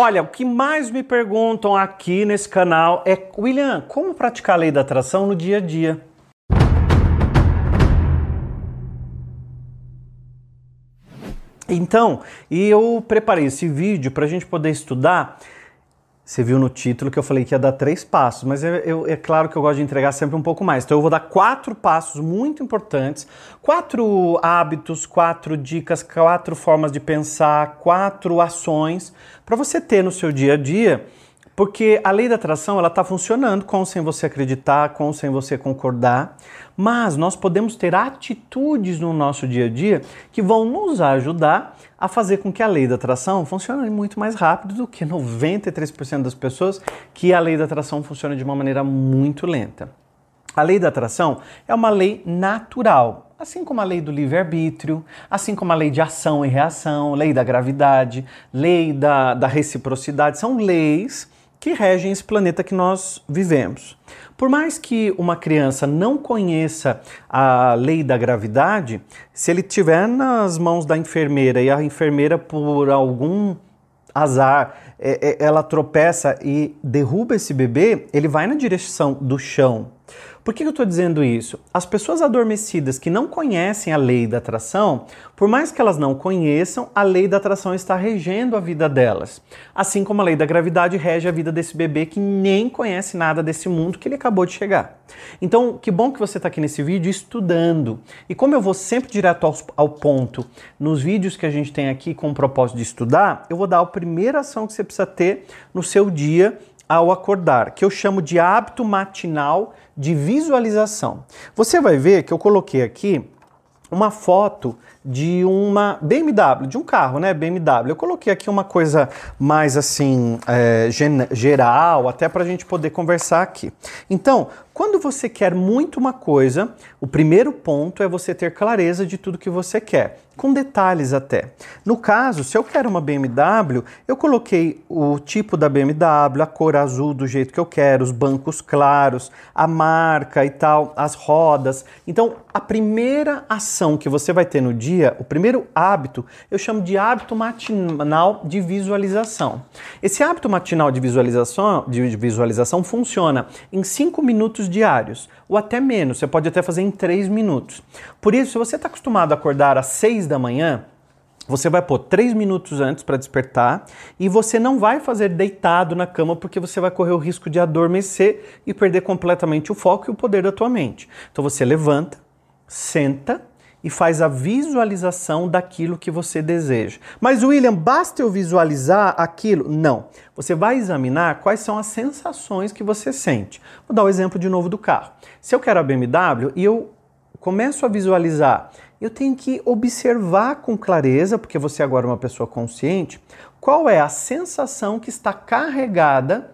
Olha, o que mais me perguntam aqui nesse canal é, William, como praticar a lei da atração no dia a dia? Então, e eu preparei esse vídeo para a gente poder estudar você viu no título que eu falei que ia dar três passos, mas é, eu, é, claro que eu gosto de entregar sempre um pouco mais. Então eu vou dar quatro passos muito importantes, quatro hábitos, quatro dicas, quatro formas de pensar, quatro ações para você ter no seu dia a dia porque a lei da atração ela está funcionando com ou sem você acreditar, com ou sem você concordar, mas nós podemos ter atitudes no nosso dia a dia que vão nos ajudar a fazer com que a lei da atração funcione muito mais rápido do que 93% das pessoas que a lei da atração funciona de uma maneira muito lenta. A lei da atração é uma lei natural, assim como a lei do livre-arbítrio, assim como a lei de ação e reação, lei da gravidade, lei da, da reciprocidade, são leis que regem esse planeta que nós vivemos. Por mais que uma criança não conheça a lei da gravidade, se ele tiver nas mãos da enfermeira e a enfermeira, por algum azar, é, é, ela tropeça e derruba esse bebê, ele vai na direção do chão. Por que eu estou dizendo isso? As pessoas adormecidas que não conhecem a lei da atração, por mais que elas não conheçam, a lei da atração está regendo a vida delas. Assim como a lei da gravidade rege a vida desse bebê que nem conhece nada desse mundo que ele acabou de chegar. Então, que bom que você está aqui nesse vídeo estudando. E como eu vou sempre direto ao, ao ponto nos vídeos que a gente tem aqui com o propósito de estudar, eu vou dar a primeira ação que você precisa ter no seu dia ao acordar, que eu chamo de hábito matinal de visualização. Você vai ver que eu coloquei aqui uma foto de uma BMW, de um carro, né? BMW. Eu coloquei aqui uma coisa mais assim, é, geral, até para a gente poder conversar aqui. Então, quando você quer muito uma coisa, o primeiro ponto é você ter clareza de tudo que você quer, com detalhes até. No caso, se eu quero uma BMW, eu coloquei o tipo da BMW, a cor azul do jeito que eu quero, os bancos claros, a marca e tal, as rodas. Então, a primeira ação que você vai ter no dia, o primeiro hábito, eu chamo de hábito matinal de visualização. Esse hábito matinal de visualização, de visualização funciona em 5 minutos diários, ou até menos, você pode até fazer em 3 minutos. Por isso, se você está acostumado a acordar às 6 da manhã, você vai pôr 3 minutos antes para despertar e você não vai fazer deitado na cama porque você vai correr o risco de adormecer e perder completamente o foco e o poder da tua mente. Então você levanta, senta e faz a visualização daquilo que você deseja. Mas, William, basta eu visualizar aquilo? Não. Você vai examinar quais são as sensações que você sente. Vou dar o um exemplo de novo do carro. Se eu quero a BMW e eu começo a visualizar, eu tenho que observar com clareza, porque você agora é uma pessoa consciente, qual é a sensação que está carregada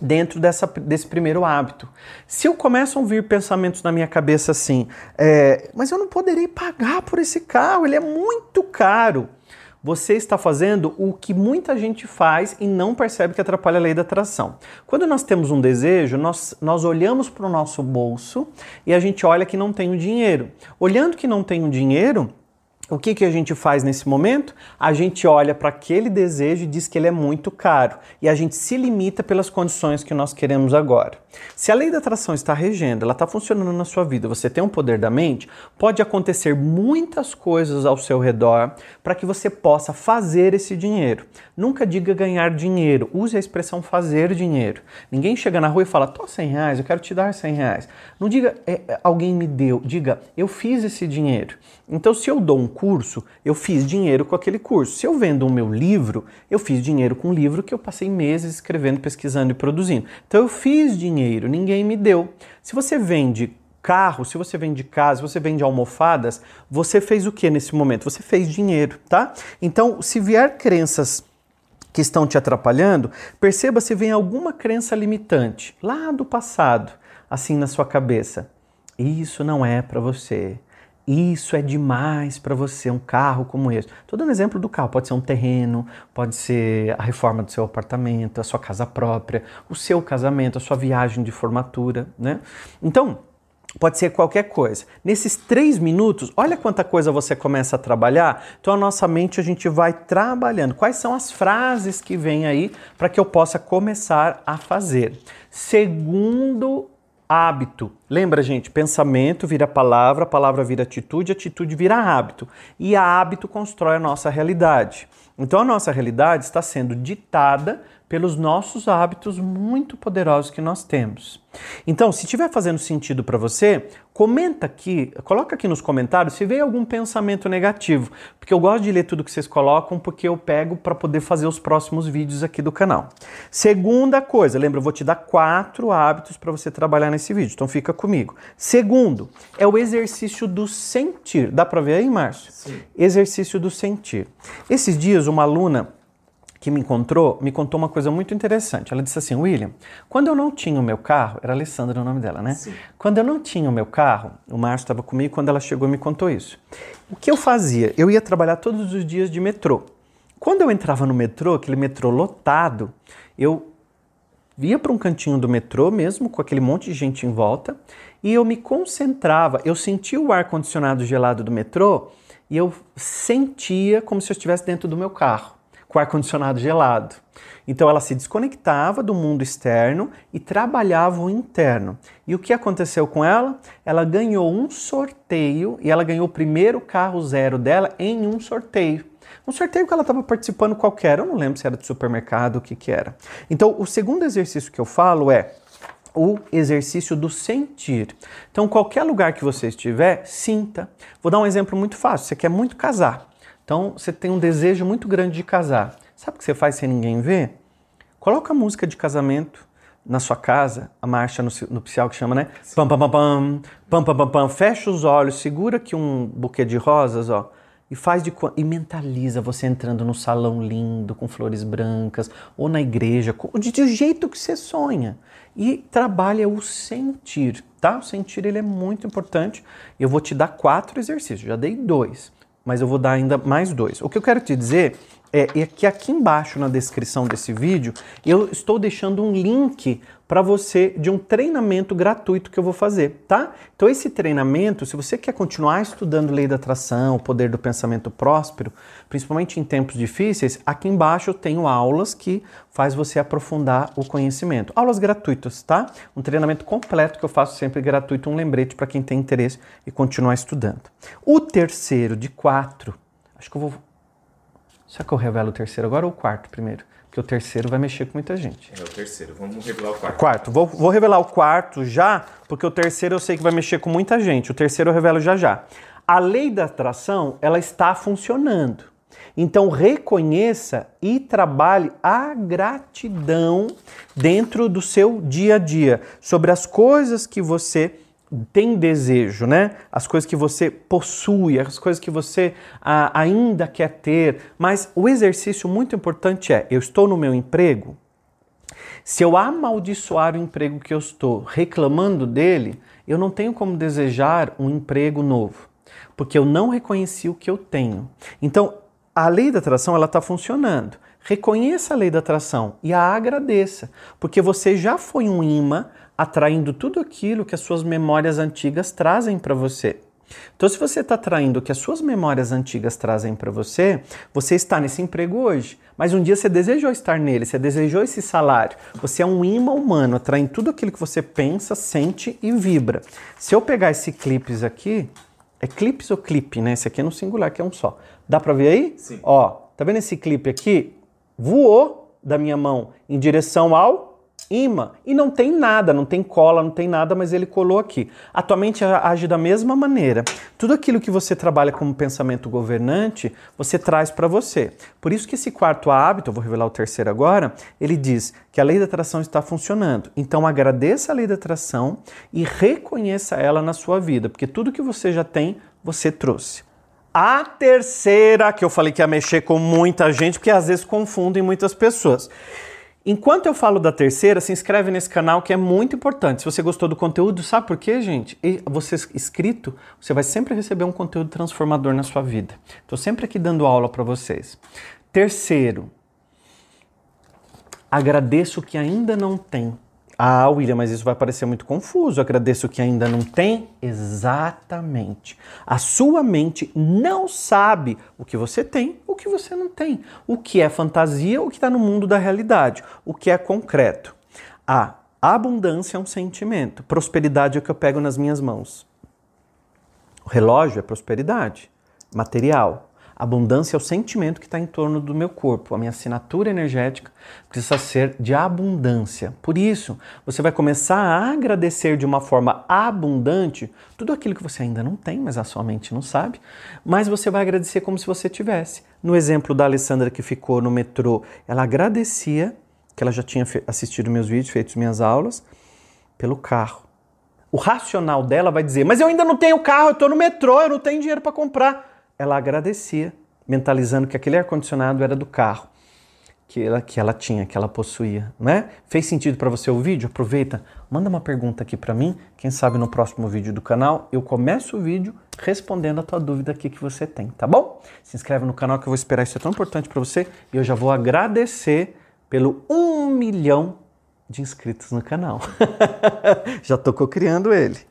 dentro dessa, desse primeiro hábito. Se eu começo a ouvir pensamentos na minha cabeça assim, é, mas eu não poderei pagar por esse carro, ele é muito caro. Você está fazendo o que muita gente faz e não percebe que atrapalha a lei da atração. Quando nós temos um desejo, nós, nós olhamos para o nosso bolso e a gente olha que não tem o dinheiro. Olhando que não tem o dinheiro, o que, que a gente faz nesse momento? A gente olha para aquele desejo e diz que ele é muito caro e a gente se limita pelas condições que nós queremos agora. Se a lei da atração está regendo, ela está funcionando na sua vida, você tem um poder da mente, pode acontecer muitas coisas ao seu redor para que você possa fazer esse dinheiro. Nunca diga ganhar dinheiro, use a expressão fazer dinheiro. Ninguém chega na rua e fala, tô 100 reais, eu quero te dar 100 reais. Não diga, é, alguém me deu, diga, eu fiz esse dinheiro. Então, se eu dou um curso, eu fiz dinheiro com aquele curso. Se eu vendo o meu livro, eu fiz dinheiro com o livro que eu passei meses escrevendo, pesquisando e produzindo. Então, eu fiz dinheiro, ninguém me deu. Se você vende carro, se você vende casa, se você vende almofadas, você fez o que nesse momento? Você fez dinheiro, tá? Então, se vier crenças que estão te atrapalhando, perceba se vem alguma crença limitante lá do passado, assim na sua cabeça. Isso não é para você. Isso é demais para você, um carro como esse. Estou dando exemplo do carro, pode ser um terreno, pode ser a reforma do seu apartamento, a sua casa própria, o seu casamento, a sua viagem de formatura, né? Então, Pode ser qualquer coisa. Nesses três minutos, olha quanta coisa você começa a trabalhar. Então, a nossa mente a gente vai trabalhando. Quais são as frases que vêm aí para que eu possa começar a fazer? Segundo hábito. Lembra, gente? Pensamento vira palavra, palavra vira atitude, atitude vira hábito. E hábito constrói a nossa realidade. Então, a nossa realidade está sendo ditada pelos nossos hábitos muito poderosos que nós temos. Então, se estiver fazendo sentido para você, comenta aqui, coloca aqui nos comentários se veio algum pensamento negativo, porque eu gosto de ler tudo que vocês colocam, porque eu pego para poder fazer os próximos vídeos aqui do canal. Segunda coisa, lembra, eu vou te dar quatro hábitos para você trabalhar nesse vídeo, então fica comigo. Segundo, é o exercício do sentir. Dá para ver aí, Márcio? Sim. Exercício do sentir. Esses dias, uma aluna que me encontrou, me contou uma coisa muito interessante. Ela disse assim: William, quando eu não tinha o meu carro, era Alessandra o nome dela, né? Sim. Quando eu não tinha o meu carro, o Márcio estava comigo quando ela chegou e me contou isso. O que eu fazia? Eu ia trabalhar todos os dias de metrô. Quando eu entrava no metrô, aquele metrô lotado, eu via para um cantinho do metrô mesmo, com aquele monte de gente em volta, e eu me concentrava, eu sentia o ar condicionado gelado do metrô e eu sentia como se eu estivesse dentro do meu carro com ar-condicionado gelado. Então ela se desconectava do mundo externo e trabalhava o interno. E o que aconteceu com ela? Ela ganhou um sorteio e ela ganhou o primeiro carro zero dela em um sorteio. Um sorteio que ela estava participando qualquer, eu não lembro se era de supermercado, o que, que era. Então, o segundo exercício que eu falo é o exercício do sentir. Então, qualquer lugar que você estiver, sinta. Vou dar um exemplo muito fácil. Você quer muito casar. Então você tem um desejo muito grande de casar. Sabe o que você faz sem ninguém ver? Coloca a música de casamento na sua casa, a marcha no, nupcial que chama, né? Pam, pam, pam, pam, pam, pam, pam, pam. Fecha os olhos, segura aqui um buquê de rosas, ó. E faz de e mentaliza você entrando no salão lindo com flores brancas ou na igreja, de, de jeito que você sonha. E trabalha o sentir, tá? O sentir ele é muito importante. Eu vou te dar quatro exercícios, já dei dois mas eu vou dar ainda mais dois. O que eu quero te dizer é, é que aqui embaixo na descrição desse vídeo eu estou deixando um link para você de um treinamento gratuito que eu vou fazer, tá? Então esse treinamento, se você quer continuar estudando lei da atração, o poder do pensamento próspero, principalmente em tempos difíceis, aqui embaixo eu tenho aulas que faz você aprofundar o conhecimento. Aulas gratuitas, tá? Um treinamento completo que eu faço sempre gratuito, um lembrete para quem tem interesse e continuar estudando. O terceiro de quatro, acho que eu vou Será que eu revelo o terceiro agora ou o quarto primeiro? Porque o terceiro vai mexer com muita gente. É o terceiro. Vamos revelar o quarto. Quarto. Vou, vou revelar o quarto já, porque o terceiro eu sei que vai mexer com muita gente. O terceiro eu revelo já já. A lei da atração, ela está funcionando. Então reconheça e trabalhe a gratidão dentro do seu dia a dia sobre as coisas que você tem desejo, né? As coisas que você possui, as coisas que você ah, ainda quer ter. Mas o exercício muito importante é: eu estou no meu emprego. Se eu amaldiçoar o emprego que eu estou reclamando dele, eu não tenho como desejar um emprego novo, porque eu não reconheci o que eu tenho. Então, a lei da atração ela está funcionando. Reconheça a lei da atração e a agradeça, porque você já foi um imã atraindo tudo aquilo que as suas memórias antigas trazem para você. Então, se você está atraindo o que as suas memórias antigas trazem para você, você está nesse emprego hoje. Mas um dia você desejou estar nele, você desejou esse salário. Você é um imã humano, atraindo tudo aquilo que você pensa, sente e vibra. Se eu pegar esse clipes aqui, é clipes ou clipe, né? Esse aqui é no singular, que é um só. Dá para ver aí? Sim. Ó, tá vendo esse clipe aqui? Voou da minha mão em direção ao imã e não tem nada, não tem cola, não tem nada, mas ele colou aqui. Atualmente age da mesma maneira. Tudo aquilo que você trabalha como pensamento governante, você traz para você. Por isso que esse quarto hábito, eu vou revelar o terceiro agora, ele diz que a lei da atração está funcionando. Então agradeça a lei da atração e reconheça ela na sua vida, porque tudo que você já tem, você trouxe. A terceira, que eu falei que ia mexer com muita gente, porque às vezes confundem muitas pessoas. Enquanto eu falo da terceira, se inscreve nesse canal que é muito importante. Se você gostou do conteúdo, sabe por quê, gente? E você inscrito, você vai sempre receber um conteúdo transformador na sua vida. Estou sempre aqui dando aula para vocês. Terceiro, agradeço o que ainda não tem. Ah, William, mas isso vai parecer muito confuso. Agradeço que ainda não tem. Exatamente. A sua mente não sabe o que você tem, o que você não tem. O que é fantasia, o que está no mundo da realidade. O que é concreto. A abundância é um sentimento. Prosperidade é o que eu pego nas minhas mãos. O relógio é prosperidade material. Abundância é o sentimento que está em torno do meu corpo. A minha assinatura energética precisa ser de abundância. Por isso, você vai começar a agradecer de uma forma abundante tudo aquilo que você ainda não tem, mas a sua mente não sabe. Mas você vai agradecer como se você tivesse. No exemplo da Alessandra que ficou no metrô, ela agradecia que ela já tinha assistido meus vídeos, feito minhas aulas, pelo carro. O racional dela vai dizer: Mas eu ainda não tenho carro, eu estou no metrô, eu não tenho dinheiro para comprar ela agradecia, mentalizando que aquele ar-condicionado era do carro que ela, que ela tinha, que ela possuía, né? Fez sentido para você o vídeo? Aproveita, manda uma pergunta aqui para mim, quem sabe no próximo vídeo do canal eu começo o vídeo respondendo a tua dúvida aqui que você tem, tá bom? Se inscreve no canal que eu vou esperar, isso é tão importante para você e eu já vou agradecer pelo um milhão de inscritos no canal. já tô criando ele.